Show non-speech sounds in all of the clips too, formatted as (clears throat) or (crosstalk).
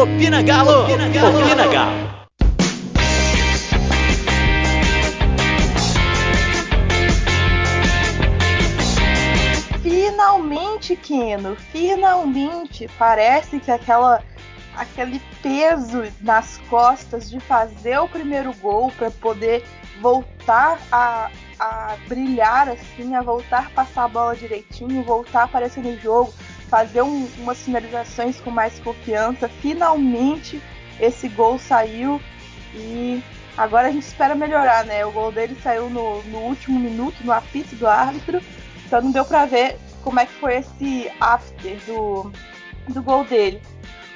Opina Galo! Opina Galo! Opina Galo! Finalmente, Keno, finalmente parece que aquela aquele peso nas costas de fazer o primeiro gol para poder voltar a, a brilhar assim, a voltar a passar a bola direitinho, voltar a aparecer no jogo, fazer um, umas finalizações com mais confiança. Finalmente esse gol saiu e agora a gente espera melhorar, né? O gol dele saiu no, no último minuto, no apito do árbitro, então não deu para ver como é que foi esse after do, do gol dele.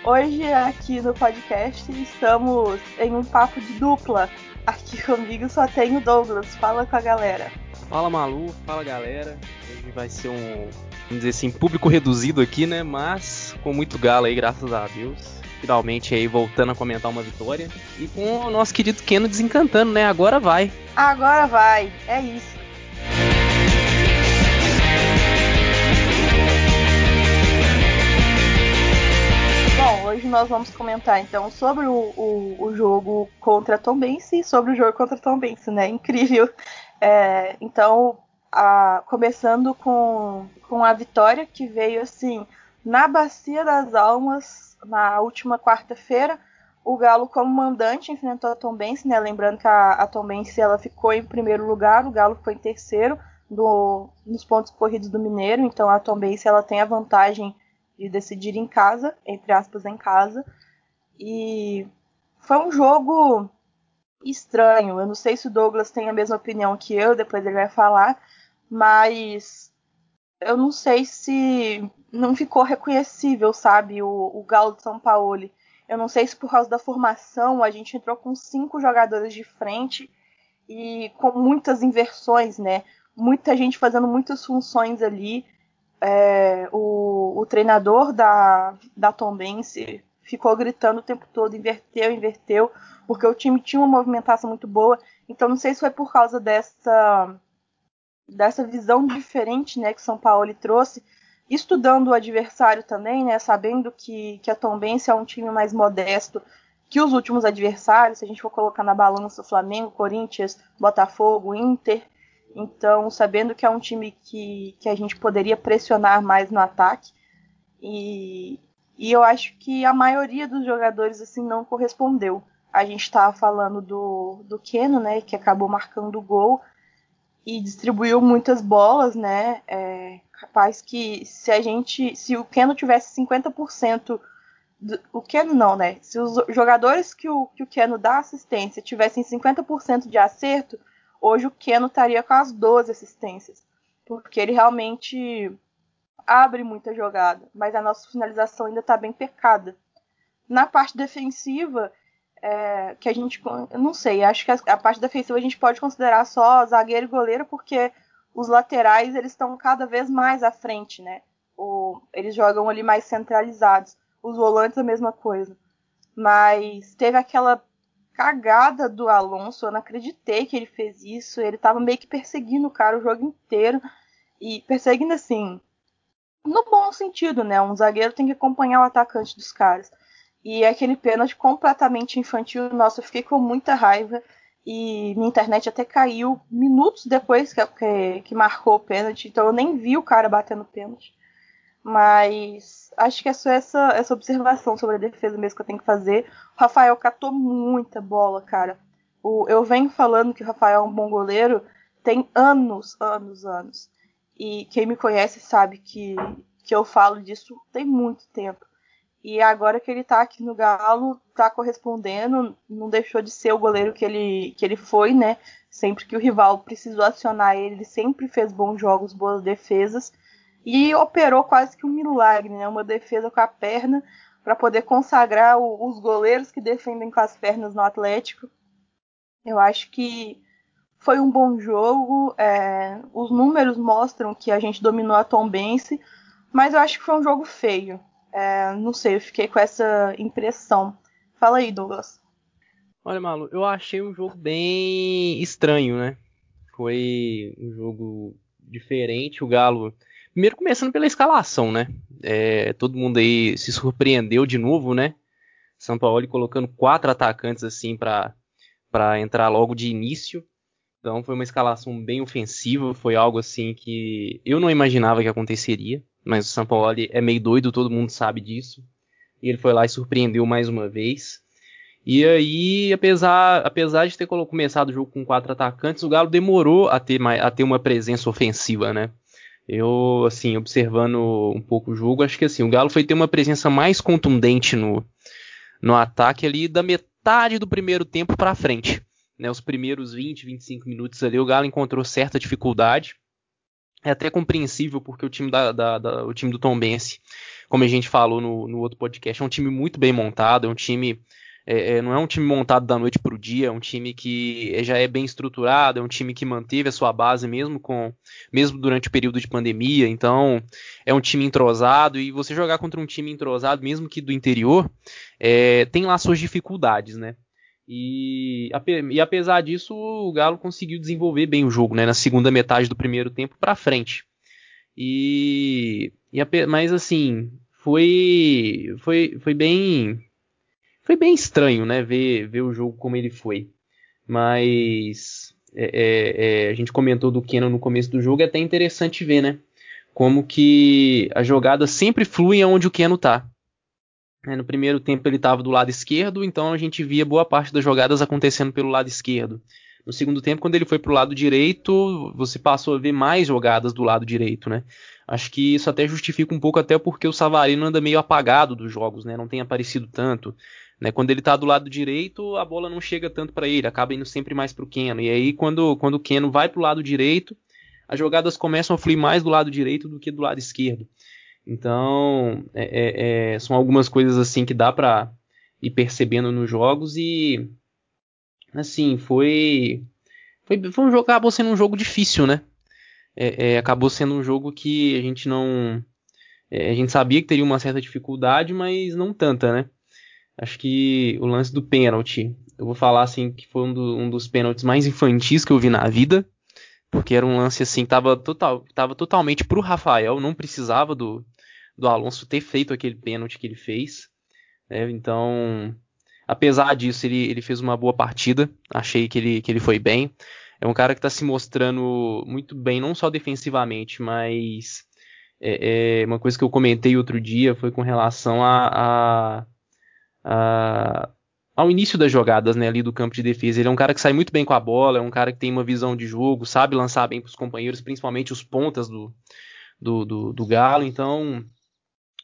Hoje aqui no podcast estamos em um papo de dupla. Aqui comigo só tem o Douglas. Fala com a galera. Fala Malu, fala galera. Hoje vai ser um, vamos dizer assim, público reduzido aqui, né? Mas com muito galo aí, graças a Deus. Finalmente aí voltando a comentar uma vitória. E com o nosso querido Keno desencantando, né? Agora vai. Agora vai, é isso. Bom, hoje nós vamos comentar então sobre o, o, o jogo contra Tom Bense e sobre o jogo contra Tom Bense, né? Incrível. É, então, a, começando com, com a vitória que veio assim na Bacia das Almas na última quarta-feira. O Galo, como mandante, enfrentou a Tom Bense, né? Lembrando que a, a Tom Bense ela ficou em primeiro lugar, o Galo ficou em terceiro do, nos pontos corridos do Mineiro. Então a Tom Bense ela tem a vantagem de decidir em casa, entre aspas, em casa. E foi um jogo estranho. Eu não sei se o Douglas tem a mesma opinião que eu, depois ele vai falar, mas eu não sei se não ficou reconhecível, sabe, o, o Galo de São Paulo. Eu não sei se por causa da formação a gente entrou com cinco jogadores de frente e com muitas inversões, né? Muita gente fazendo muitas funções ali é, o, o, treinador da, da Tombense ficou gritando o tempo todo, inverteu, inverteu, porque o time tinha uma movimentação muito boa. Então não sei se foi por causa dessa, dessa visão diferente né, que São Paulo trouxe, estudando o adversário também, né, sabendo que, que a Tombense é um time mais modesto que os últimos adversários, se a gente for colocar na balança Flamengo, Corinthians, Botafogo, Inter, então, sabendo que é um time que, que a gente poderia pressionar mais no ataque, e, e eu acho que a maioria dos jogadores assim não correspondeu. A gente estava falando do, do Keno, né, que acabou marcando o gol e distribuiu muitas bolas, né? É, capaz que se a gente, se o Keno tivesse 50% do, o Keno não, né? Se os jogadores que o, que o Keno dá assistência tivessem 50% de acerto, hoje o Keno estaria com as 12 assistências, porque ele realmente abre muita jogada, mas a nossa finalização ainda está bem pecada. Na parte defensiva, é, que a gente, eu não sei, acho que a, a, parte defensiva a gente pode considerar só zagueiro e goleiro, porque os laterais eles estão cada vez mais à frente, né? O, eles jogam ali mais centralizados. Os volantes a mesma coisa. Mas teve aquela cagada do Alonso. Eu não acreditei que ele fez isso. Ele tava meio que perseguindo o cara o jogo inteiro. E perseguindo assim. No bom sentido, né? Um zagueiro tem que acompanhar o atacante dos caras. E aquele pênalti completamente infantil. Nossa, eu fiquei com muita raiva. E minha internet até caiu minutos depois que, que, que marcou o pênalti. Então eu nem vi o cara batendo pênalti. Mas acho que é só essa, essa observação sobre a defesa mesmo que eu tenho que fazer. O Rafael catou muita bola, cara. O, eu venho falando que o Rafael é um bom goleiro tem anos, anos, anos. E quem me conhece sabe que, que eu falo disso tem muito tempo. E agora que ele tá aqui no Galo, tá correspondendo, não deixou de ser o goleiro que ele, que ele foi, né? Sempre que o rival precisou acionar ele, ele sempre fez bons jogos, boas defesas e operou quase que um milagre, né? Uma defesa com a perna para poder consagrar o, os goleiros que defendem com as pernas no Atlético. Eu acho que foi um bom jogo. É, os números mostram que a gente dominou a Tombense, mas eu acho que foi um jogo feio. É, não sei, eu fiquei com essa impressão. Fala aí, Douglas. Olha, Malu, eu achei um jogo bem estranho, né? Foi um jogo diferente. O Galo Primeiro começando pela escalação, né? É, todo mundo aí se surpreendeu de novo, né? São Paulo colocando quatro atacantes assim para entrar logo de início. Então foi uma escalação bem ofensiva, foi algo assim que eu não imaginava que aconteceria, mas o São Paulo é meio doido, todo mundo sabe disso. E ele foi lá e surpreendeu mais uma vez. E aí, apesar, apesar de ter começado o jogo com quatro atacantes, o Galo demorou a ter, a ter uma presença ofensiva, né? Eu, assim, observando um pouco o jogo, acho que assim, o Galo foi ter uma presença mais contundente no, no ataque ali da metade do primeiro tempo para frente. Né, os primeiros 20, 25 minutos ali, o Galo encontrou certa dificuldade. É até compreensível, porque o time, da, da, da o time do Tom Bense, como a gente falou no, no outro podcast, é um time muito bem montado, é um time é, é, não é um time montado da noite para o dia, é um time que já é bem estruturado, é um time que manteve a sua base mesmo com mesmo durante o período de pandemia. Então é um time entrosado e você jogar contra um time entrosado, mesmo que do interior, é, tem lá suas dificuldades, né? E, e, apesar disso, o Galo conseguiu desenvolver bem o jogo, né? Na segunda metade do primeiro tempo para frente. E, e mas assim foi foi foi bem foi bem estranho, né, ver, ver o jogo como ele foi. Mas é, é, é, a gente comentou do Kenan no começo do jogo, é até interessante ver, né? Como que a jogada sempre flui aonde o Keno tá. É, no primeiro tempo ele estava do lado esquerdo, então a gente via boa parte das jogadas acontecendo pelo lado esquerdo. No segundo tempo, quando ele foi para o lado direito, você passou a ver mais jogadas do lado direito, né? Acho que isso até justifica um pouco até porque o Savarino anda meio apagado dos jogos, né? Não tem aparecido tanto. Né? Quando ele está do lado direito, a bola não chega tanto para ele, acaba indo sempre mais para o Keno. E aí, quando, quando o Keno vai para o lado direito, as jogadas começam a fluir mais do lado direito do que do lado esquerdo. Então, é, é, é são algumas coisas assim que dá para ir percebendo nos jogos e assim foi foi, foi um jogo acabou sendo um jogo difícil, né? É, é, acabou sendo um jogo que a gente não é, a gente sabia que teria uma certa dificuldade, mas não tanta, né? Acho que o lance do pênalti, eu vou falar assim que foi um, do, um, dos pênaltis mais infantis que eu vi na vida, porque era um lance assim que tava, total, tava totalmente pro Rafael, não precisava do, do Alonso ter feito aquele pênalti que ele fez. Né? Então, apesar disso, ele, ele fez uma boa partida, achei que ele, que ele foi bem. É um cara que está se mostrando muito bem, não só defensivamente, mas é, é, uma coisa que eu comentei outro dia foi com relação a, a uh, ao início das jogadas né, ali do campo de defesa. Ele é um cara que sai muito bem com a bola, é um cara que tem uma visão de jogo, sabe lançar bem para os companheiros, principalmente os pontas do, do, do, do, Galo. Então,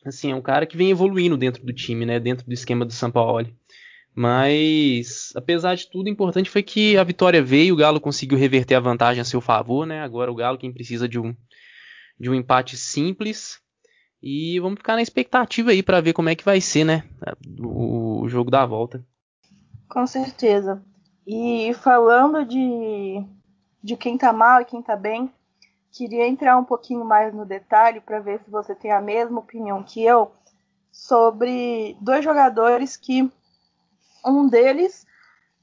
assim, é um cara que vem evoluindo dentro do time, né, dentro do esquema do São Paulo. Mas, apesar de tudo, o importante foi que a vitória veio, o Galo conseguiu reverter a vantagem a seu favor, né? Agora o Galo quem precisa de um, de um empate simples e vamos ficar na expectativa aí para ver como é que vai ser, né? O, jogo da volta. Com certeza. E falando de, de quem tá mal e quem tá bem, queria entrar um pouquinho mais no detalhe para ver se você tem a mesma opinião que eu sobre dois jogadores que um deles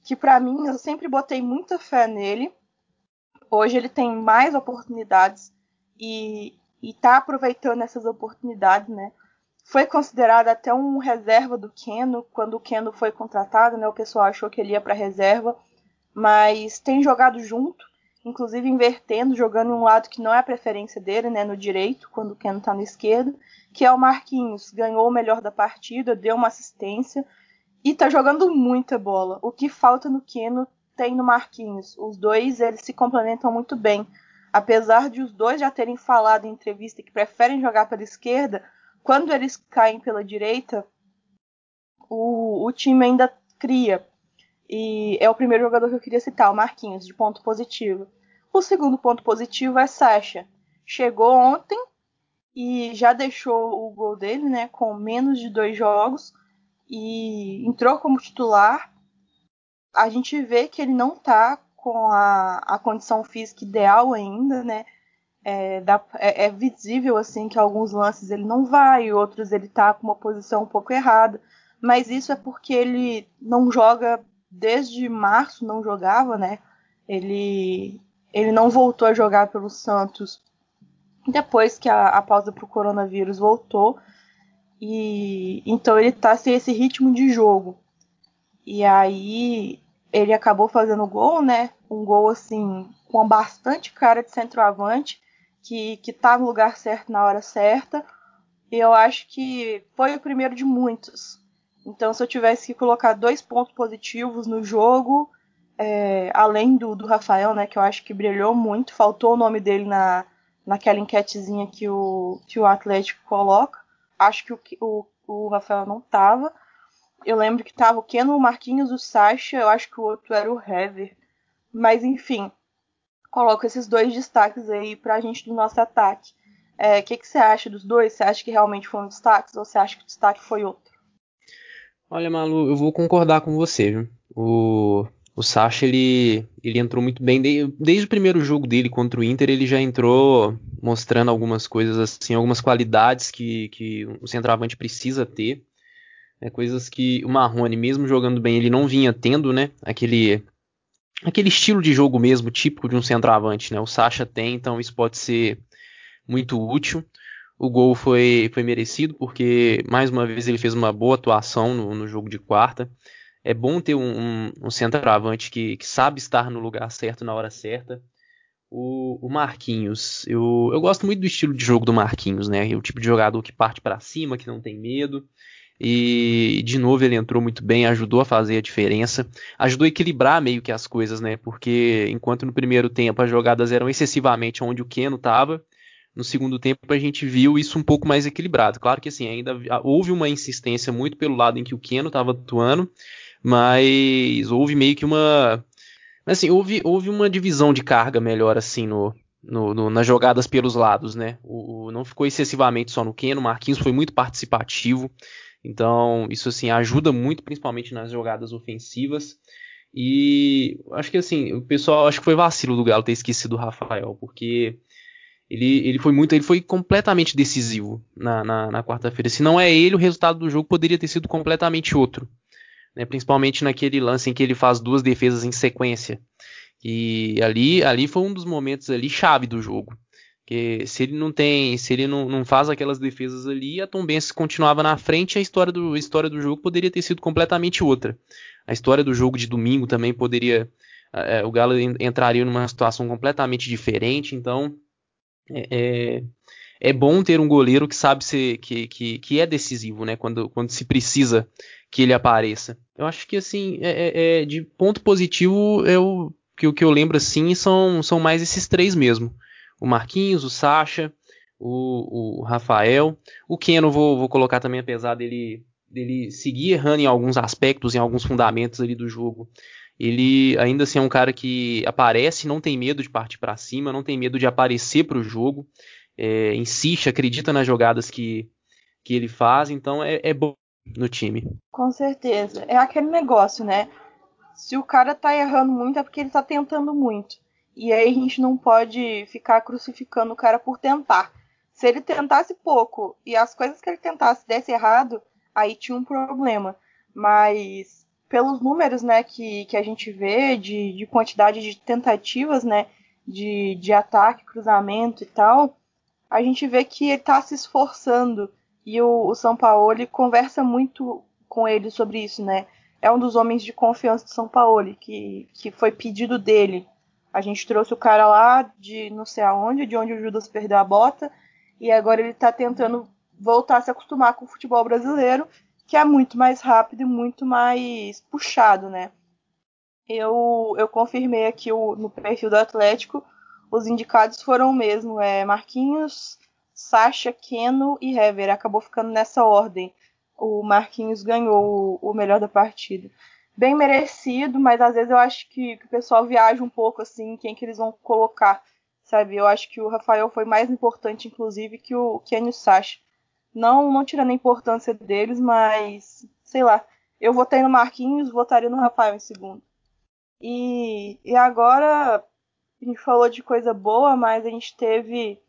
que para mim eu sempre botei muita fé nele. Hoje ele tem mais oportunidades e está aproveitando essas oportunidades, né? Foi considerado até um reserva do Keno quando o Keno foi contratado, né? O pessoal achou que ele ia para reserva, mas tem jogado junto, inclusive invertendo, jogando em um lado que não é a preferência dele, né? No direito, quando o Keno está no esquerdo, que é o Marquinhos. Ganhou o melhor da partida, deu uma assistência e está jogando muita bola. O que falta no Keno tem no Marquinhos. Os dois eles se complementam muito bem apesar de os dois já terem falado em entrevista que preferem jogar pela esquerda, quando eles caem pela direita, o, o time ainda cria. E é o primeiro jogador que eu queria citar, o Marquinhos, de ponto positivo. O segundo ponto positivo é Sacha. Chegou ontem e já deixou o gol dele, né, com menos de dois jogos e entrou como titular. A gente vê que ele não tá com a, a condição física ideal ainda, né? É, dá, é, é, visível assim que alguns lances ele não vai, outros ele tá com uma posição um pouco errada, mas isso é porque ele não joga desde março, não jogava, né? Ele ele não voltou a jogar pelo Santos depois que a, a pausa para o coronavírus voltou. E então ele tá sem esse ritmo de jogo. E aí ele acabou fazendo gol, né? Um gol assim com bastante cara de centroavante, que que tá no lugar certo na hora certa. E eu acho que foi o primeiro de muitos. Então, se eu tivesse que colocar dois pontos positivos no jogo, é, além do, do Rafael, né, que eu acho que brilhou muito, faltou o nome dele na, naquela enquetezinha que o, que o Atlético coloca. Acho que o, o, o Rafael não tava. Eu lembro que tava o Keno, o Marquinhos, o Sacha, eu acho que o outro era o Hever. Mas enfim, coloco esses dois destaques aí pra gente do nosso ataque. O é, que, que você acha dos dois? Você acha que realmente foram destaques ou você acha que o destaque foi outro? Olha, Malu, eu vou concordar com você? O, o Sacha, ele, ele entrou muito bem. Desde, o primeiro jogo dele contra o Inter, ele já entrou mostrando algumas coisas, assim, algumas qualidades que, que o centroavante precisa ter. Né? Coisas que o Marrone, mesmo jogando bem, ele não vinha tendo, né? Aquele, aquele estilo de jogo mesmo, típico de um centroavante, né? O Sacha tem, então isso pode ser muito útil. O gol foi, foi merecido porque, mais uma vez, ele fez uma boa atuação no, no jogo de quarta. É bom ter um, um, um centroavante que, que, sabe estar no lugar certo na hora certa. O, o, Marquinhos, eu, eu gosto muito do estilo de jogo do Marquinhos, né? O tipo de jogador que parte para cima, que não tem medo. E de novo ele entrou muito bem, ajudou a fazer a diferença, ajudou a equilibrar meio que as coisas, né? Porque enquanto no primeiro tempo as jogadas eram excessivamente onde o Keno estava, no segundo tempo a gente viu isso um pouco mais equilibrado. Claro que assim, ainda houve uma insistência muito pelo lado em que o Keno estava atuando, mas houve meio que uma assim, houve, houve uma divisão de carga melhor assim no, no, no, nas jogadas pelos lados, né? O, o, não ficou excessivamente só no Keno, o Marquinhos foi muito participativo, então isso assim ajuda muito, principalmente nas jogadas ofensivas. E acho que assim, o pessoal acho que foi vacilo do Galo ter esquecido o Rafael, porque ele, ele foi muito, ele foi completamente decisivo na, na, na quarta-feira. Se não é ele, o resultado do jogo poderia ter sido completamente outro. Né? Principalmente naquele lance em que ele faz duas defesas em sequência. E ali, ali foi um dos momentos ali chave do jogo. Que se ele não tem, se ele não, não faz aquelas defesas ali, a Tom Benz continuava na frente, a história do, a história do jogo poderia ter sido completamente outra. A história do jogo de domingo também poderia, é, o Galo entraria numa situação completamente diferente. Então, é, é, é bom ter um goleiro que sabe ser que, que, que, é decisivo, né? Quando, quando se precisa que ele apareça. Eu acho que assim, é, é, é de ponto positivo, eu, que o que eu lembro assim são, são mais esses três mesmo: o Marquinhos, o Sacha, o, o Rafael, o Keno vou, vou colocar também, apesar dele dele seguir errando em alguns aspectos, em alguns fundamentos ali do jogo. Ele ainda assim é um cara que aparece, não tem medo de partir para cima, não tem medo de aparecer para o jogo, é, insiste, acredita nas jogadas que, que ele faz, então é, é bom no time. Com certeza. É aquele negócio, né? Se o cara tá errando muito é porque ele tá tentando muito. E aí a gente não pode ficar crucificando o cara por tentar. Se ele tentasse pouco e as coisas que ele tentasse desse errado, aí tinha um problema. Mas pelos números né, que, que a gente vê de, de quantidade de tentativas né, de, de ataque, cruzamento e tal, a gente vê que ele está se esforçando e o, o São Paulo conversa muito com ele sobre isso, né? É um dos homens de confiança do São Paulo, que, que foi pedido dele. A gente trouxe o cara lá de não sei aonde, de onde o Judas perdeu a bota, e agora ele está tentando voltar a se acostumar com o futebol brasileiro que é muito mais rápido e muito mais puxado, né? Eu, eu confirmei aqui o, no perfil do Atlético, os indicados foram o mesmo, é Marquinhos, Sacha, Keno e Hever. Acabou ficando nessa ordem. O Marquinhos ganhou o, o melhor da partida. Bem merecido, mas às vezes eu acho que, que, o pessoal viaja um pouco assim, quem que eles vão colocar, sabe? Eu acho que o Rafael foi mais importante, inclusive, que o Kenny Sacha. Não, não tirando a importância deles, mas sei lá. Eu votei no Marquinhos, votaria no Rafael em segundo. E, e agora a gente falou de coisa boa, mas a gente teve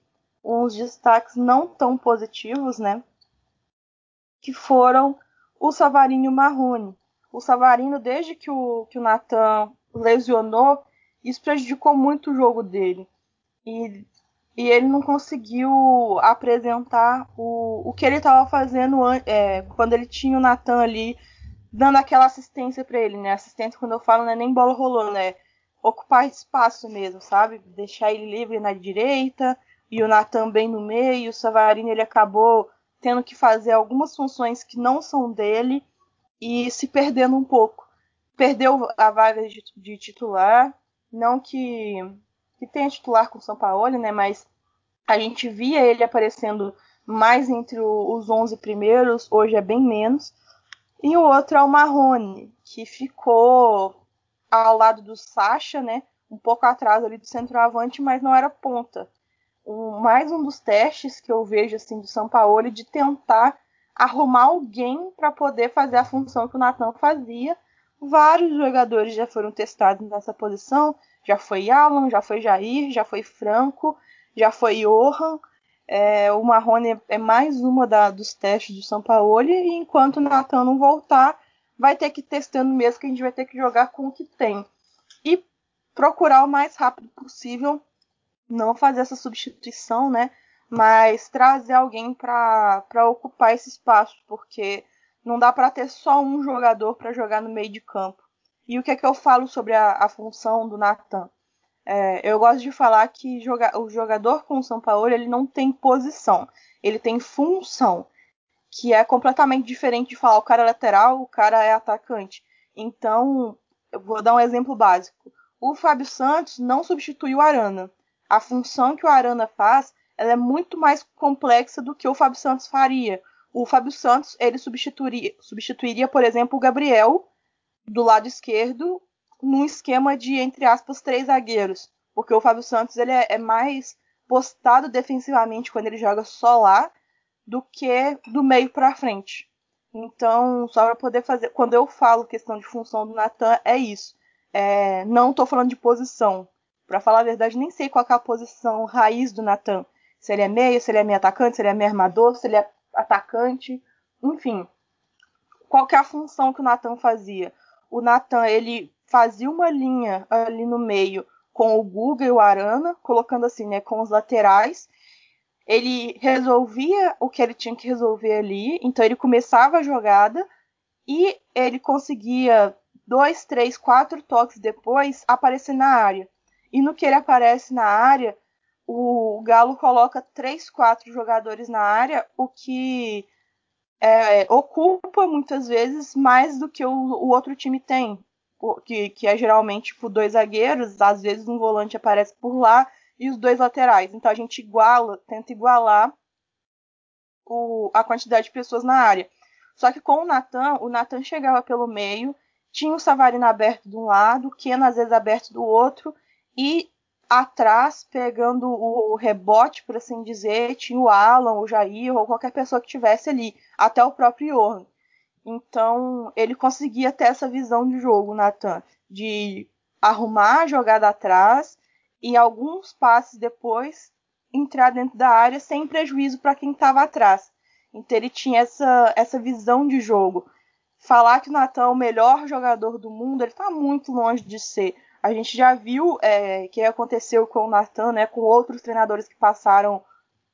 uns destaques não tão positivos, né? Que foram o Savarinho Marrone. O Savarino, desde que o, que o Natan lesionou, isso prejudicou muito o jogo dele. E e ele não conseguiu apresentar o, o que ele estava fazendo é, quando ele tinha o Natan ali dando aquela assistência para ele, né? Assistência quando eu falo não é nem bola rolando, é ocupar espaço mesmo, sabe? Deixar ele livre na direita e o Natan bem no meio. O Savarino ele acabou tendo que fazer algumas funções que não são dele e se perdendo um pouco. Perdeu a vaga de, de titular, não que que tenha titular com o São Paulo, né? Mas a gente via ele aparecendo mais entre os 11 primeiros, hoje é bem menos. E o outro é o Marrone, que ficou ao lado do Sacha, né? Um pouco atrás ali do centroavante, mas não era ponta. Mais um dos testes que eu vejo assim do São Paulo de tentar arrumar alguém para poder fazer a função que o Natan fazia. Vários jogadores já foram testados nessa posição, já foi Alan, já foi Jair, já foi Franco, já foi Johan. É, o Marrone é mais uma da, dos testes do São Paulo. E enquanto o Natan não voltar, vai ter que ir testando mesmo, que a gente vai ter que jogar com o que tem. E procurar o mais rápido possível não fazer essa substituição, né? Mas trazer alguém para ocupar esse espaço, porque não dá para ter só um jogador para jogar no meio de campo. E o que é que eu falo sobre a, a função do Natan? É, eu gosto de falar que joga, o jogador com o São Paulo ele não tem posição, ele tem função, que é completamente diferente de falar o cara é lateral, o cara é atacante. Então, eu vou dar um exemplo básico. O Fábio Santos não substitui o Arana. A função que o Arana faz ela é muito mais complexa do que o Fábio Santos faria. O Fábio Santos ele substituiria, substituiria por exemplo, o Gabriel do lado esquerdo num esquema de, entre aspas, três zagueiros. Porque o Fábio Santos ele é, é mais postado defensivamente quando ele joga só lá do que do meio para frente. Então, só para poder fazer. Quando eu falo questão de função do Natan, é isso. É, não estou falando de posição. Para falar a verdade, nem sei qual é a posição raiz do Natan. Se ele é meio, se ele é meio atacante, se ele é meio armador, se ele é atacante. Enfim, qual é a função que o Natan fazia? O Nathan ele fazia uma linha ali no meio com o Guga e o Arana, colocando assim, né, com os laterais. Ele resolvia o que ele tinha que resolver ali, então ele começava a jogada e ele conseguia dois, três, quatro toques depois aparecer na área. E no que ele aparece na área, o Galo coloca três, quatro jogadores na área, o que é, ocupa muitas vezes mais do que o, o outro time tem. Que, que, é geralmente tipo, dois zagueiros, às vezes um volante aparece por lá e os dois laterais. Então a gente iguala, tenta igualar o, a quantidade de pessoas na área. Só que com o Natan, o Natan chegava pelo meio, tinha o Savarino aberto de um lado, o Keno às vezes aberto do outro, e atrás, pegando o rebote, por assim dizer, tinha o Alan, o Jair ou qualquer pessoa que tivesse ali, até o próprio Johan. Então, ele conseguia ter essa visão de jogo, Nathan, de arrumar a jogada atrás e alguns passes depois entrar dentro da área sem prejuízo para quem estava atrás. Então, ele tinha essa, essa visão de jogo. Falar que o Natan é o melhor jogador do mundo, ele está muito longe de ser a gente já viu é, que aconteceu com o Nathan, né, com outros treinadores que passaram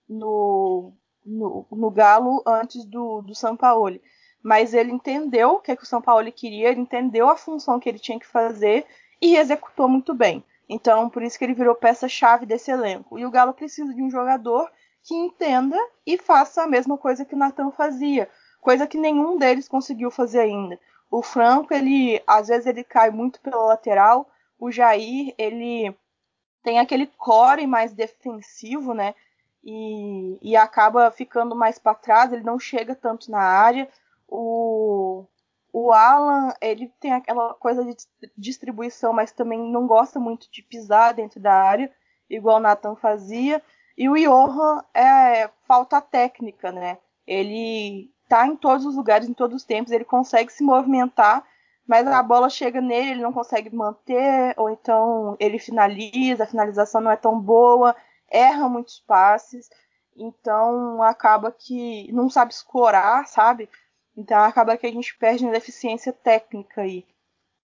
no, no, no Galo antes do, do Sampaoli. Mas ele entendeu o que, é que o queria, ele entendeu a função que ele tinha que fazer e executou muito bem. Então, por isso que ele virou peça-chave desse elenco. E o Galo precisa de um jogador que entenda e faça a mesma coisa que o Natan fazia, coisa que nenhum deles conseguiu fazer ainda. O Franco, ele às vezes ele cai muito pela lateral, o Jair, ele tem aquele core mais defensivo, né? E, e acaba ficando mais para trás, ele não chega tanto na área. O, o Alan, ele tem aquela coisa de distribuição, mas também não gosta muito de pisar dentro da área, igual o Nathan fazia. E o Johan é falta técnica, né? Ele tá em todos os lugares, em todos os tempos, ele consegue se movimentar, mas a bola chega nele, ele não consegue manter, ou então ele finaliza, a finalização não é tão boa, erra muitos passes, então acaba que não sabe escorar, sabe? Então acaba que a gente perde na deficiência técnica aí.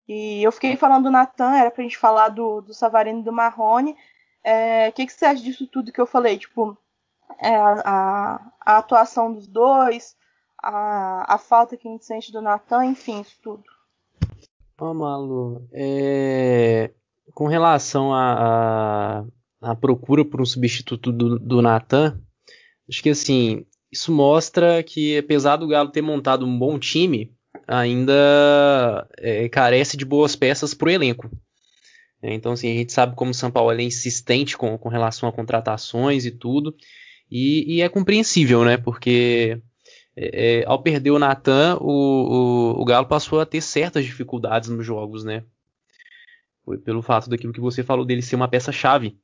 E eu fiquei falando do Natan, era pra gente falar do, do Savarino e do Marrone. é, que, que você acha disso tudo que eu falei? Tipo, é, a, a, atuação dos dois, a, a falta que a gente sente do Natan, enfim, isso tudo. Ó, Malu, é... com relação à a, a, a, procura por um substituto do, do Natan, acho que assim, isso mostra que apesar do Galo ter montado um bom time, ainda é, carece de boas peças para o elenco. É, então, assim, a gente sabe como o São Paulo é insistente com, com relação a contratações e tudo, e, e é compreensível, né? Porque é, é, ao perder o Natan, o, o, o, Galo passou a ter certas dificuldades nos jogos, né? Foi pelo fato daquilo que você falou dele ser uma peça-chave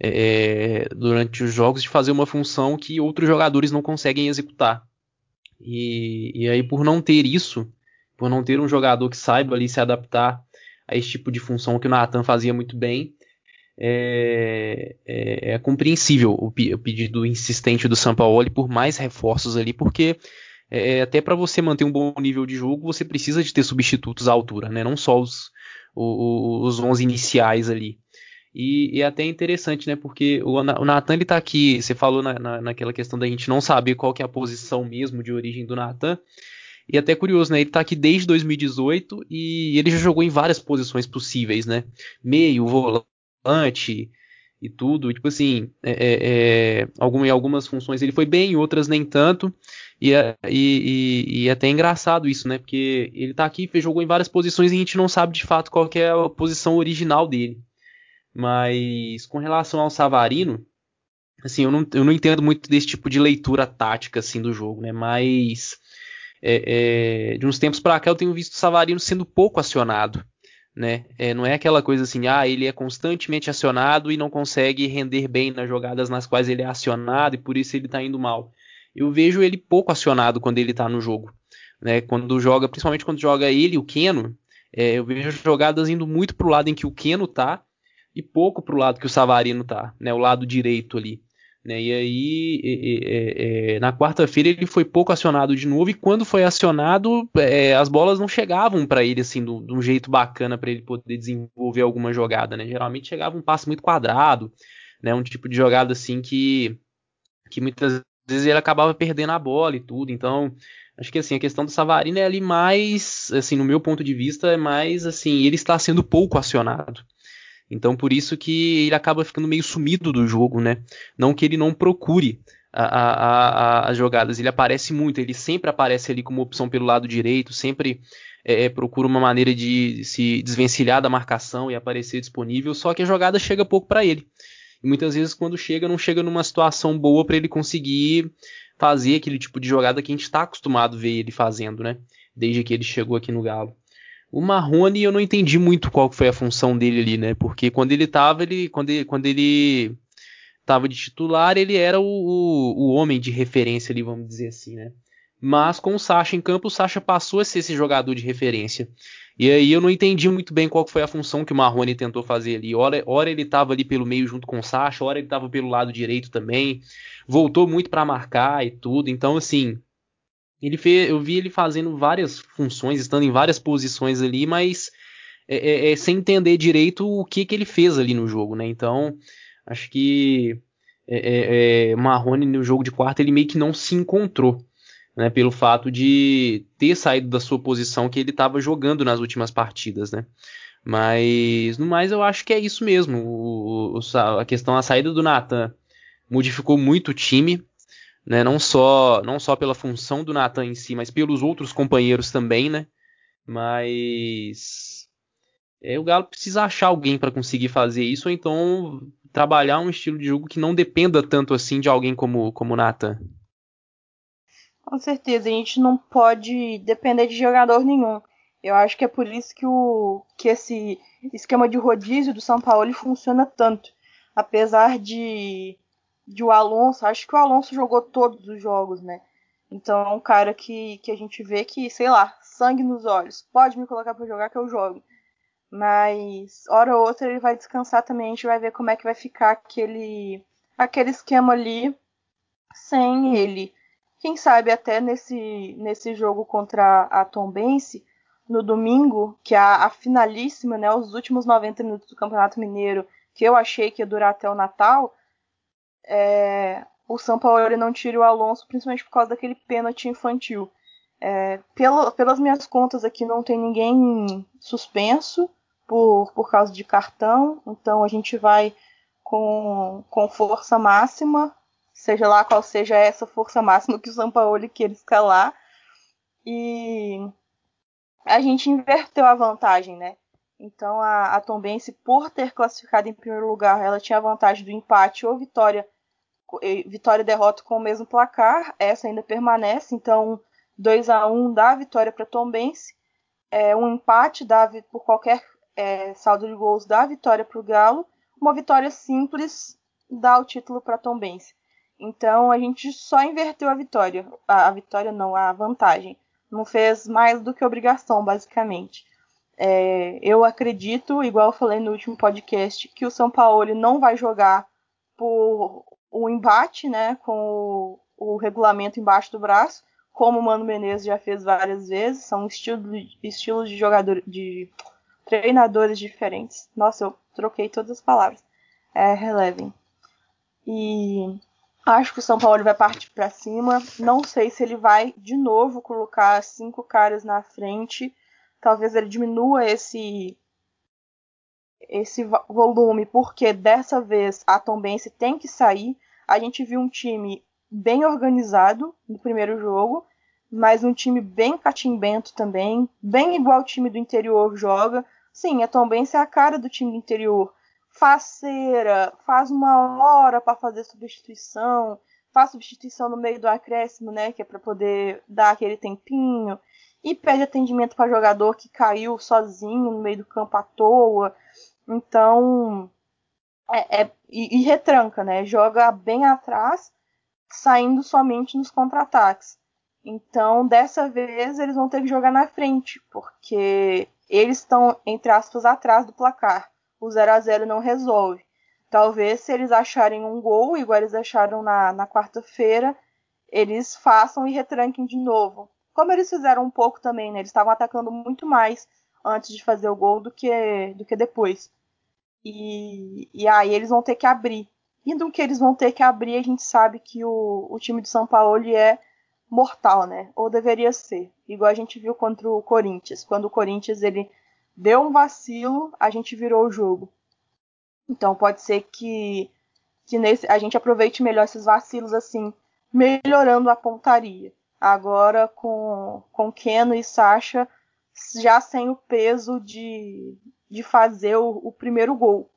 é, durante os jogos de fazer uma função que outros jogadores não conseguem executar. E, e aí, por não ter isso, por não ter um jogador que saiba ali se adaptar a esse tipo de função que o Nathan fazia muito bem, é, é, é compreensível o, o, pedido insistente do Sampaoli por mais reforços ali, porque é, até para você manter um bom nível de jogo, você precisa de ter substitutos à altura, né? não só os, os, os 11 iniciais ali. E, e é até interessante, né? Porque o, o Nathan ele tá aqui. Você falou na, na, naquela questão da gente não saber qual que é a posição mesmo de origem do Nathan. E até curioso, né? Ele tá aqui desde 2018 e ele já jogou em várias posições possíveis, né? Meio, volante e tudo. Tipo assim, é, é, é algum, em algumas funções ele foi bem, em outras nem tanto. E, é, e, e, e é até engraçado isso, né? Porque ele tá aqui, jogou em várias posições e a gente não sabe de fato qual é a posição original dele. Mas com relação ao Savarino, assim, eu não, eu não entendo muito desse tipo de leitura tática assim do jogo, né? Mas é, de uns tempos para cá eu tenho visto o Savarino sendo pouco acionado, né? É, não é aquela coisa assim, ah, ele é constantemente acionado e não consegue render bem nas jogadas nas quais ele é acionado e por isso ele tá indo mal. Eu vejo ele pouco acionado quando ele tá no jogo, né? Quando joga, principalmente quando joga ele, o Keno, é, eu vejo jogadas indo muito pro lado em que o Keno tá e pouco para o lado que o Savarino tá, né, o lado direito ali. Né, e aí, é, é, na quarta-feira ele foi pouco acionado de novo e quando foi acionado, é, as bolas não chegavam para ele assim, de um jeito bacana para ele poder desenvolver alguma jogada. Né? Geralmente chegava um passe muito quadrado, né, um tipo de jogada assim que, que muitas vezes ele acabava perdendo a bola e tudo. Então, acho que assim a questão do Savarino é ali mais, assim, no meu ponto de vista, é mais assim, ele está sendo pouco acionado. Então por isso que ele acaba ficando meio sumido do jogo, né? Não que ele não procure as jogadas, ele aparece muito, ele sempre aparece ali como opção pelo lado direito, sempre é, é, procura uma maneira de se desvencilhar da marcação e aparecer disponível, só que a jogada chega pouco para ele. E muitas vezes quando chega, não chega numa situação boa para ele conseguir fazer aquele tipo de jogada que a gente está acostumado a ver ele fazendo, né? Desde que ele chegou aqui no Galo. O Marrone eu não entendi muito qual foi a função dele ali, né? Porque quando ele tava, ele, quando ele, quando ele tava de titular, ele era o, o, o homem de referência ali, vamos dizer assim, né? Mas com o Sacha em campo, o Sacha passou a ser esse jogador de referência. E aí eu não entendi muito bem qual foi a função que o Marrone tentou fazer ali. Ora, ora ele estava ali pelo meio junto com o Sacha, ora ele estava pelo lado direito também. Voltou muito para marcar e tudo. Então, assim, ele fez, eu vi ele fazendo várias funções, estando em várias posições ali, mas é, é, é, sem entender direito o que, que ele fez ali no jogo, né? Então, acho que é, é, é, Marrone no jogo de quarta ele meio que não se encontrou, né? Pelo fato de ter saído da sua posição que ele estava jogando nas últimas partidas, né? Mas no mais eu acho que é isso mesmo. O, o, a questão a saída do Nathan modificou muito o time né? Não só não só pela função do Nathan em si, mas pelos outros companheiros também, né? Mas é, o Galo precisa achar alguém para conseguir fazer isso, ou então trabalhar um estilo de jogo que não dependa tanto assim de alguém como como o Nathan. Com certeza, a gente não pode depender de jogador nenhum. Eu acho que é por isso que, o, que esse esquema de rodízio do São Paulo funciona tanto. Apesar de de o Alonso, acho que o Alonso jogou todos os jogos, né? Então é um cara que, que a gente vê que, sei lá, sangue nos olhos. Pode me colocar para jogar que eu jogo. Mas hora ou outra ele vai descansar também, a gente vai ver como é que vai ficar aquele aquele esquema ali sem ele. Quem sabe até nesse nesse jogo contra a Tombense no domingo, que é a, a finalíssima, né, os últimos 90 minutos do Campeonato Mineiro que eu achei que ia durar até o Natal, é, o São Paulo não tira o Alonso, principalmente por causa daquele pênalti infantil. É, pelo, pelas minhas contas aqui não tem ninguém suspenso por, por causa de cartão, então a gente vai com, com força máxima, seja lá qual seja essa força máxima que o São Paulo queira escalar. E a gente inverteu a vantagem, né? Então a, a Tombense, por ter classificado em primeiro lugar, ela tinha a vantagem do empate ou vitória, vitória e derrota com o mesmo placar. Essa ainda permanece, então 2 a 1 dá a vitória para Tombense. É, um empate dá, por qualquer é, saldo de gols dá a vitória para o Galo. Uma vitória simples dá o título para Tombense. Então a gente só inverteu a vitória. A, a, vitória não, a vantagem. Não fez mais do que obrigação, basicamente. É, eu acredito, igual eu falei no último podcast, que o São Paulo não vai jogar por o embate, né, com o, o regulamento embaixo do braço, como o Mano Menezes já fez várias vezes, são estilos, estilos de jogador, de treinadores diferentes. Nossa, eu troquei todas as palavras. É, relevem. E acho que o São Paulo vai partir para cima. Não sei se ele vai de novo colocar cinco caras na frente. Talvez ele diminua esse esse volume, porque dessa vez a Tombense tem que sair. A gente viu um time bem organizado no primeiro jogo, mas um time bem catimbento também, bem igual o time do interior joga. Sim, a Tombense é a cara do time do interior. Faceira, faz uma hora para fazer substituição, faz substituição no meio do acréscimo, né, que é para poder dar aquele tempinho, e pede atendimento para jogador que caiu sozinho no meio do campo à toa. Então, é, é e, e retranca, né? Joga bem atrás saindo somente nos contra-ataques. Então, dessa vez, eles vão ter que jogar na frente, porque eles estão, entre aspas, atrás do placar. O 0 a 0 não resolve. Talvez, se eles acharem um gol, igual eles acharam na, na quarta-feira, eles façam e retranquem de novo. Como eles fizeram um pouco também, né? Eles estavam atacando muito mais antes de fazer o gol do que, do que depois. E, e aí eles vão ter que abrir. E do que eles vão ter que abrir, a gente sabe que o, o time de São Paulo é mortal, né? Ou deveria ser. Igual a gente viu contra o Corinthians. Quando o Corinthians ele deu um vacilo, a gente virou o jogo. Então pode ser que, que nesse, a gente aproveite melhor esses vacilos assim, melhorando a pontaria. Agora com, com Keno e Sasha já sem o peso de, de fazer o, o primeiro gol.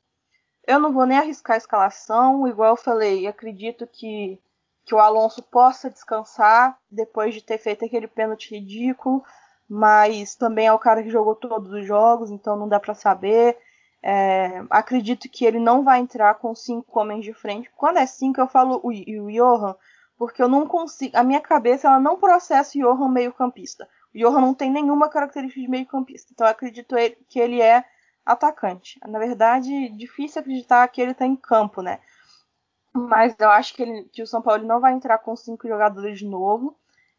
Eu não vou nem arriscar a escalação, igual eu falei, acredito que, que o Alonso possa descansar depois de ter feito aquele pênalti ridículo, mas também é o cara que jogou todos os jogos, então não dá para saber. É, acredito que ele não vai entrar com cinco homens de frente. Quando é cinco, eu falo o, o Johan, porque eu não consigo. A minha cabeça ela não processa o Johan meio-campista. O Johan não tem nenhuma característica de meio-campista. Então acredito que ele é atacante. Na verdade, difícil acreditar que ele está em campo, né? Mas eu acho que, ele, que o São Paulo não vai entrar com cinco jogadores de novo.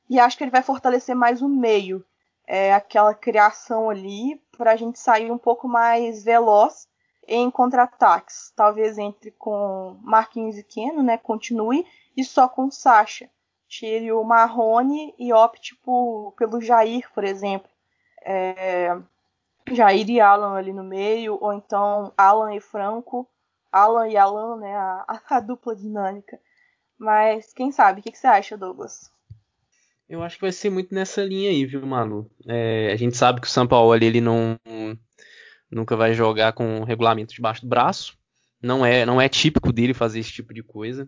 E acho que ele vai fortalecer mais o meio. É, aquela criação ali para a gente sair um pouco mais veloz em contra-ataques. Talvez entre com Marquinhos e Keno, né? Continue. E só com Sacha. Tire o Marrone e opte por, pelo Jair, por exemplo. É, Jair e Alan ali no meio, ou então Alan e Franco, Alan e Alan, né, a, (laughs) a dupla dinâmica. Mas quem sabe, o que, que, você acha, Douglas? Eu acho que vai ser muito nessa linha aí, viu, Malu? É, a gente sabe que o São Paulo ele não nunca vai jogar com regulamento debaixo do braço. Não é, não é típico dele fazer esse tipo de coisa.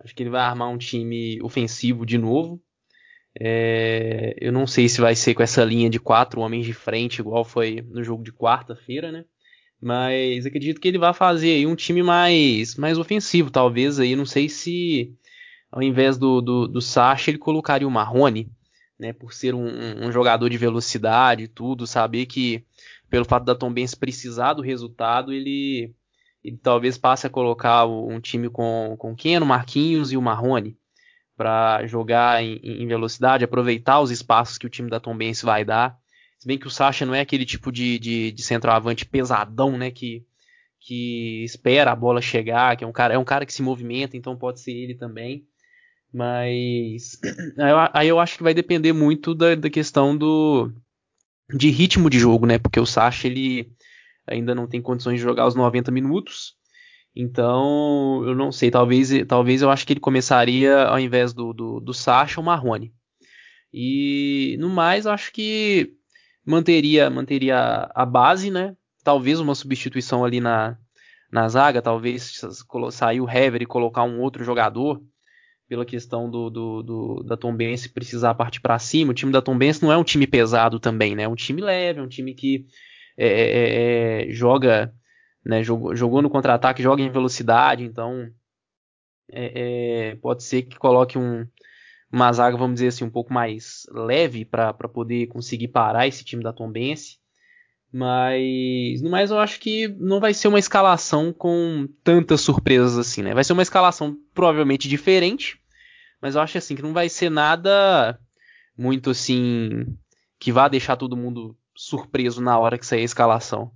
Acho que ele vai armar um time ofensivo de novo. É, eu não sei se vai ser com essa linha de quatro homens de frente, igual foi no jogo de quarta-feira, né? Mas acredito que ele vai fazer aí um time mais, mais ofensivo, talvez aí. Não sei se ao invés do, do, do Sacha ele colocaria o Marrone, né? Por ser um, um jogador de velocidade e tudo, saber que pelo fato da Tom Benz precisar do resultado, ele, ele talvez passe a colocar um time com, com Keno, Marquinhos e o Marrone para jogar em, em, velocidade, aproveitar os espaços que o time da Tombense vai dar. Se bem que o Sacha não é aquele tipo de, de, de centroavante pesadão, né? Que, que espera a bola chegar, que é um cara, é um cara que se movimenta, então pode ser ele também. Mas (clears throat) aí eu acho que vai depender muito da, da questão do de ritmo de jogo, né? Porque o Sacha ele ainda não tem condições de jogar os 90 minutos. Então, eu não sei, talvez, talvez eu acho que ele começaria ao invés do, do, do Sacha o Marrone. E no mais, eu acho que manteria manteria a base, né? Talvez uma substituição ali na, na zaga, talvez sair o Hever e colocar um outro jogador pela questão do, do, do da Tombense precisar partir para cima. O time da Tombense não é um time pesado também, né? É um time leve, é um time que é, é, é joga né, jogou, jogou no contra-ataque, joga em velocidade, então é, é, pode ser que coloque um, uma zaga, vamos dizer assim, um pouco mais leve para poder conseguir parar esse time da Tombense. Mas no mais eu acho que não vai ser uma escalação com tantas surpresas assim, né? Vai ser uma escalação provavelmente diferente, mas eu acho assim que não vai ser nada muito assim que vá deixar todo mundo surpreso na hora que sair a escalação.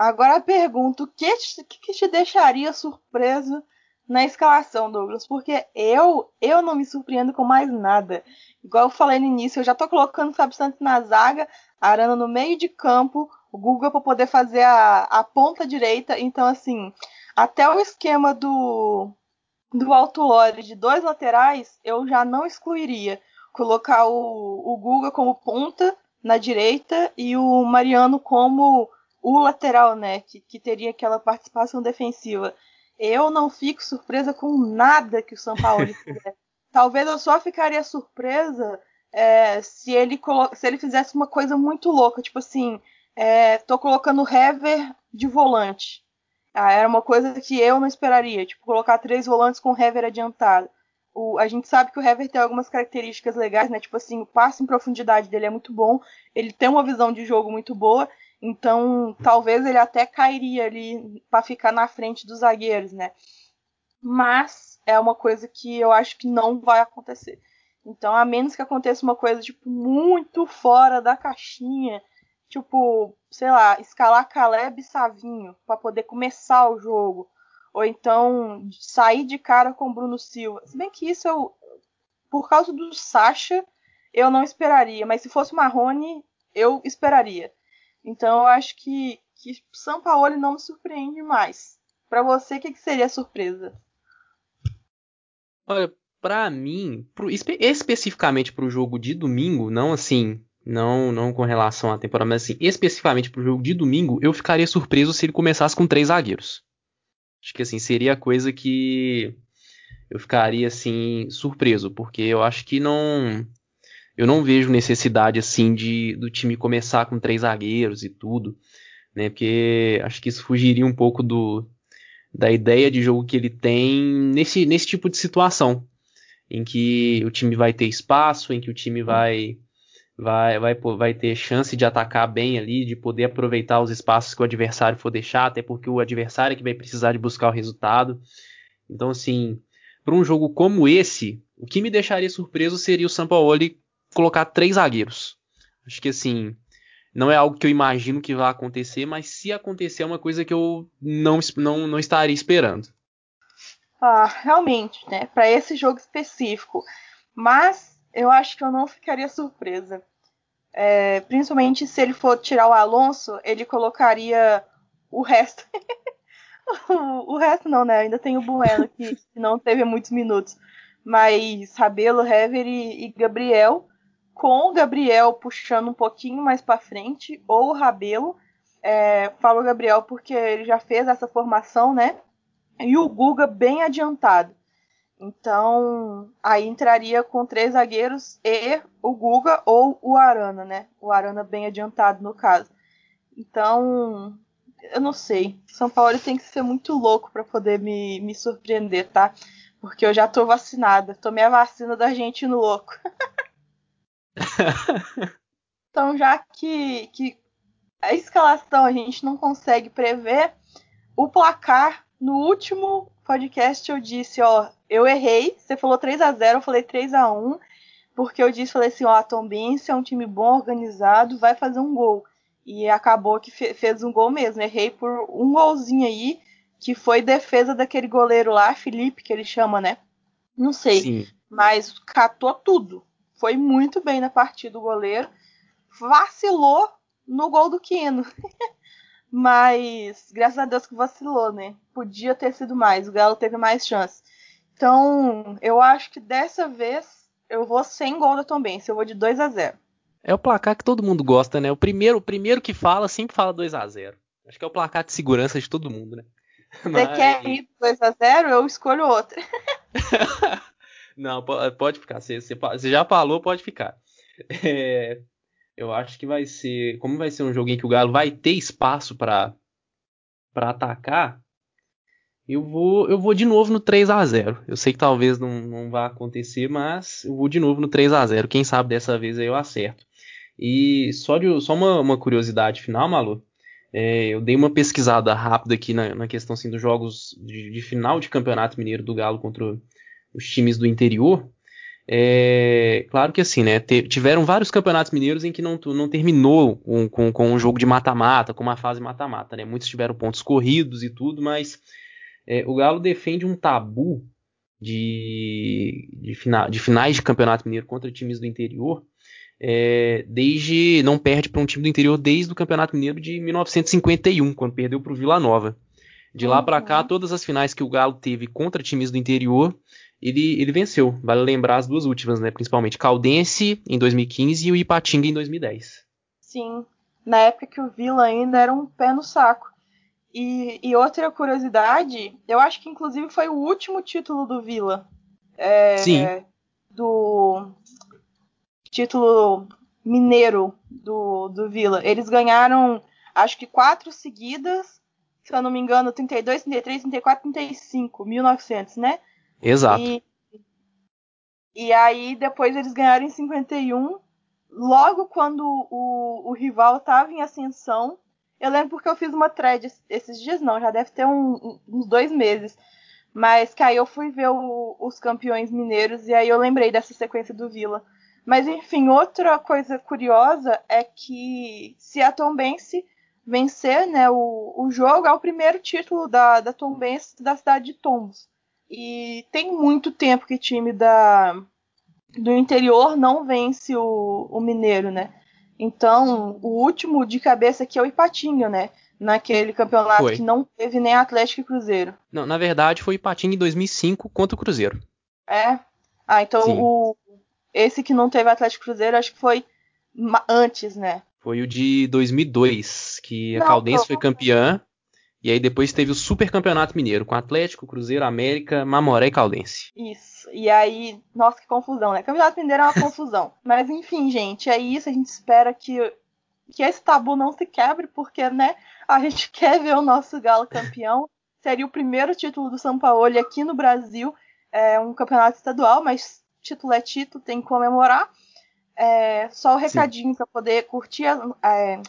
Agora pergunto, o que, te, que te deixaria surpreso na escalação, Douglas? Porque eu eu não me surpreendo com mais nada. Igual eu falei no início, eu já tô colocando o Fábio Santos na zaga, Arana no meio de campo, o Guga para poder fazer a, a ponta direita. Então, assim, até o esquema do, do Alto Lore de dois laterais, eu já não excluiria. Colocar o, o Guga como ponta na direita e o Mariano como o lateral, né, que, que teria aquela participação defensiva. Eu não fico surpresa com nada que o São Paulo (laughs) fizer. Talvez eu só ficaria surpresa é, se, ele se ele fizesse uma coisa muito louca, tipo assim, é, tô colocando Hever de volante. Ah, era uma coisa que eu não esperaria, tipo, colocar três volantes com o Hever adiantado. O, a gente sabe que o Hever tem algumas características legais, né? Tipo assim, o passe em profundidade dele é muito bom, ele tem uma visão de jogo muito boa, então, talvez ele até cairia ali para ficar na frente dos zagueiros, né? Mas é uma coisa que eu acho que não vai acontecer. Então, a menos que aconteça uma coisa tipo muito fora da caixinha, tipo, sei lá, escalar Caleb e Savinho para poder começar o jogo, ou então sair de cara com Bruno Silva. Se bem que isso eu por causa do Sacha, eu não esperaria, mas se fosse Marrone, eu esperaria. Então eu acho que, que São Paulo não me surpreende mais. Para você, o que, que seria surpresa? Olha, para mim, pro, espe especificamente para o jogo de domingo, não assim, não não com relação à temporada, mas assim, especificamente para o jogo de domingo, eu ficaria surpreso se ele começasse com três zagueiros. Acho que assim seria a coisa que eu ficaria assim surpreso, porque eu acho que não eu não vejo necessidade assim de do time começar com três zagueiros e tudo, né? Porque acho que isso fugiria um pouco do da ideia de jogo que ele tem nesse, nesse tipo de situação, em que o time vai ter espaço, em que o time vai vai, vai, vai ter chance de atacar bem ali, de poder aproveitar os espaços que o adversário for deixar, até porque o adversário é que vai precisar de buscar o resultado. Então, assim, para um jogo como esse, o que me deixaria surpreso seria o Sampaoli colocar três zagueiros. Acho que assim, não é algo que eu imagino que vai acontecer, mas se acontecer é uma coisa que eu não, não, não estaria esperando. Ah, realmente, né? Para esse jogo específico. Mas eu acho que eu não ficaria surpresa. É, principalmente se ele for tirar o Alonso, ele colocaria o resto. (laughs) o, o, resto não, né? Ainda tem o Bueno que, não teve muitos minutos. Mas Rabelo, Hever e, e Gabriel com o Gabriel puxando um pouquinho mais para frente, ou o Rabelo. É, falo Gabriel porque ele já fez essa formação, né? E o Guga bem adiantado. Então, aí entraria com três zagueiros e o Guga ou o Arana, né? O Arana bem adiantado no caso. Então, eu não sei. São Paulo tem que ser muito louco para poder me, me surpreender, tá? Porque eu já tô vacinada. Tomei a vacina da gente no louco. (laughs) então, já que, que a escalação a gente não consegue prever, o placar no último podcast eu disse, ó, eu errei, você falou 3 a 0 eu falei 3 a 1 porque eu disse, falei assim, ó, a Tombense é um time bom, organizado, vai fazer um gol. E acabou que fe fez um gol mesmo. Errei por um golzinho aí, que foi defesa daquele goleiro lá, Felipe, que ele chama, né? Não sei. Sim. Mas catou tudo. Foi muito bem na partida o goleiro. Vacilou no gol do Quino. (laughs) Mas, graças a Deus que vacilou, né? Podia ter sido mais. O Galo teve mais chance. Então, eu acho que dessa vez eu vou sem gol da Tombense. Eu vou de 2 a 0 É o placar que todo mundo gosta, né? O primeiro, o primeiro que fala sempre fala 2 a 0 Acho que é o placar de segurança de todo mundo, né? Você Mas... quer ir 2 a 0 Eu escolho outra. (laughs) Não, pode ficar. Você, você, já falou, pode ficar. (laughs) É, eu acho que vai ser. Como vai ser um joguinho que o Galo vai ter espaço para atacar, eu vou, eu vou de novo no 3 a 0 Eu sei que talvez não, não vá acontecer, mas eu vou de novo no 3 a 0 Quem sabe dessa vez aí eu acerto. E só, de, só uma, uma curiosidade final, Malu. É, eu dei uma pesquisada rápida aqui na, na questão assim, dos jogos de, de, final de campeonato mineiro do Galo contra os times do interior. É, claro que assim, né? Tiveram vários campeonatos mineiros em que não, não terminou com, com, com um jogo de mata-mata, com uma fase mata-mata, né? Muitos tiveram pontos corridos e tudo, mas é, o Galo defende um tabu de, de, fina, de, finais de campeonato mineiro contra times do interior. É, desde não perde para um time do interior desde o campeonato mineiro de 1951, quando perdeu para o Vila Nova. De lá para cá, uhum. todas as finais que o Galo teve contra times do interior, ele, ele venceu. Vale lembrar as duas últimas, né? Principalmente Caldense em 2015 e o Ipatinga em 2010. Sim, na época que o Vila ainda era um pé no saco. E, e, outra curiosidade, eu acho que inclusive foi o último título do Vila. É, Sim. Do título mineiro do, do Vila. Eles ganharam, acho que quatro seguidas, se eu não me engano, 32, 33, 34, 35, 1900, né? Exato. E, e aí depois eles ganharam em 51, logo quando o, o rival estava em ascensão eu lembro porque eu fiz uma thread esses dias, não, já deve ter um, uns dois meses. Mas que aí eu fui ver o, os campeões mineiros e aí eu lembrei dessa sequência do Vila. Mas enfim, outra coisa curiosa é que se a Tombense vencer né, o, o jogo, é o primeiro título da, da Tombense da cidade de Tombos. E tem muito tempo que time da, do interior não vence o, o Mineiro, né? Então, o último de cabeça aqui é o Ipatinga, né? Naquele campeonato foi. que não teve nem Atlético e Cruzeiro. Não, na verdade foi o Ipatinga em 2005 contra o Cruzeiro. É? Ah, então o esse que não teve Atlético e Cruzeiro acho que foi antes, né? Foi o de 2002, que a não, Caldense foi campeã. E aí depois teve o Super Campeonato Mineiro, com Atlético, Cruzeiro, América, Mamoré e Caldense. Isso. E aí, nossa, que confusão, né? Campeonato Mineiro é uma confusão. (laughs) Mas enfim, gente, é isso. A gente espera que, que esse tabu não se quebre, porque, né, a gente (laughs) quer ver o nosso Galo campeão. Seria o primeiro título do São Paulo aqui no Brasil. É um campeonato estadual, mas título é título, tem que comemorar. É, só o recadinho para poder curtir, é,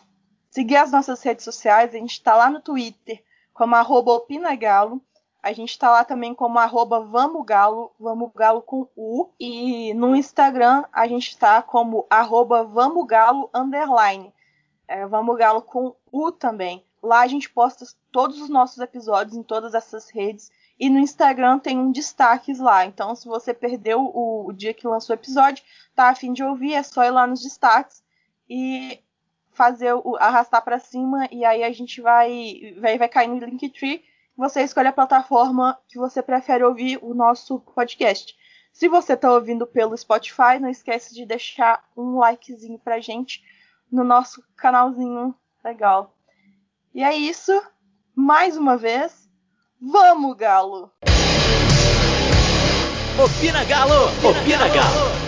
seguir as nossas redes sociais. A gente está lá no Twitter como arroba opinagalo. A gente está lá também como arroba Vamos Galo, Vamos Galo com U. E no Instagram a gente está como arroba Vamos Galo underline. É, Vamos Galo com U também. Lá a gente posta todos os nossos episódios em todas essas redes. E no Instagram tem um destaques lá. Então, se você perdeu o, o dia que lançou o episódio, tá a fim de ouvir, é só ir lá nos destaques e fazer o arrastar para cima e aí a gente vai vai, vai cair no Linktree você escolhe a plataforma que você prefere ouvir o nosso podcast. Se você está ouvindo pelo Spotify, não esquece de deixar um likezinho pra gente no nosso canalzinho legal. E é isso. Mais uma vez, vamos, Galo! Opina Galo! Opina! Galo.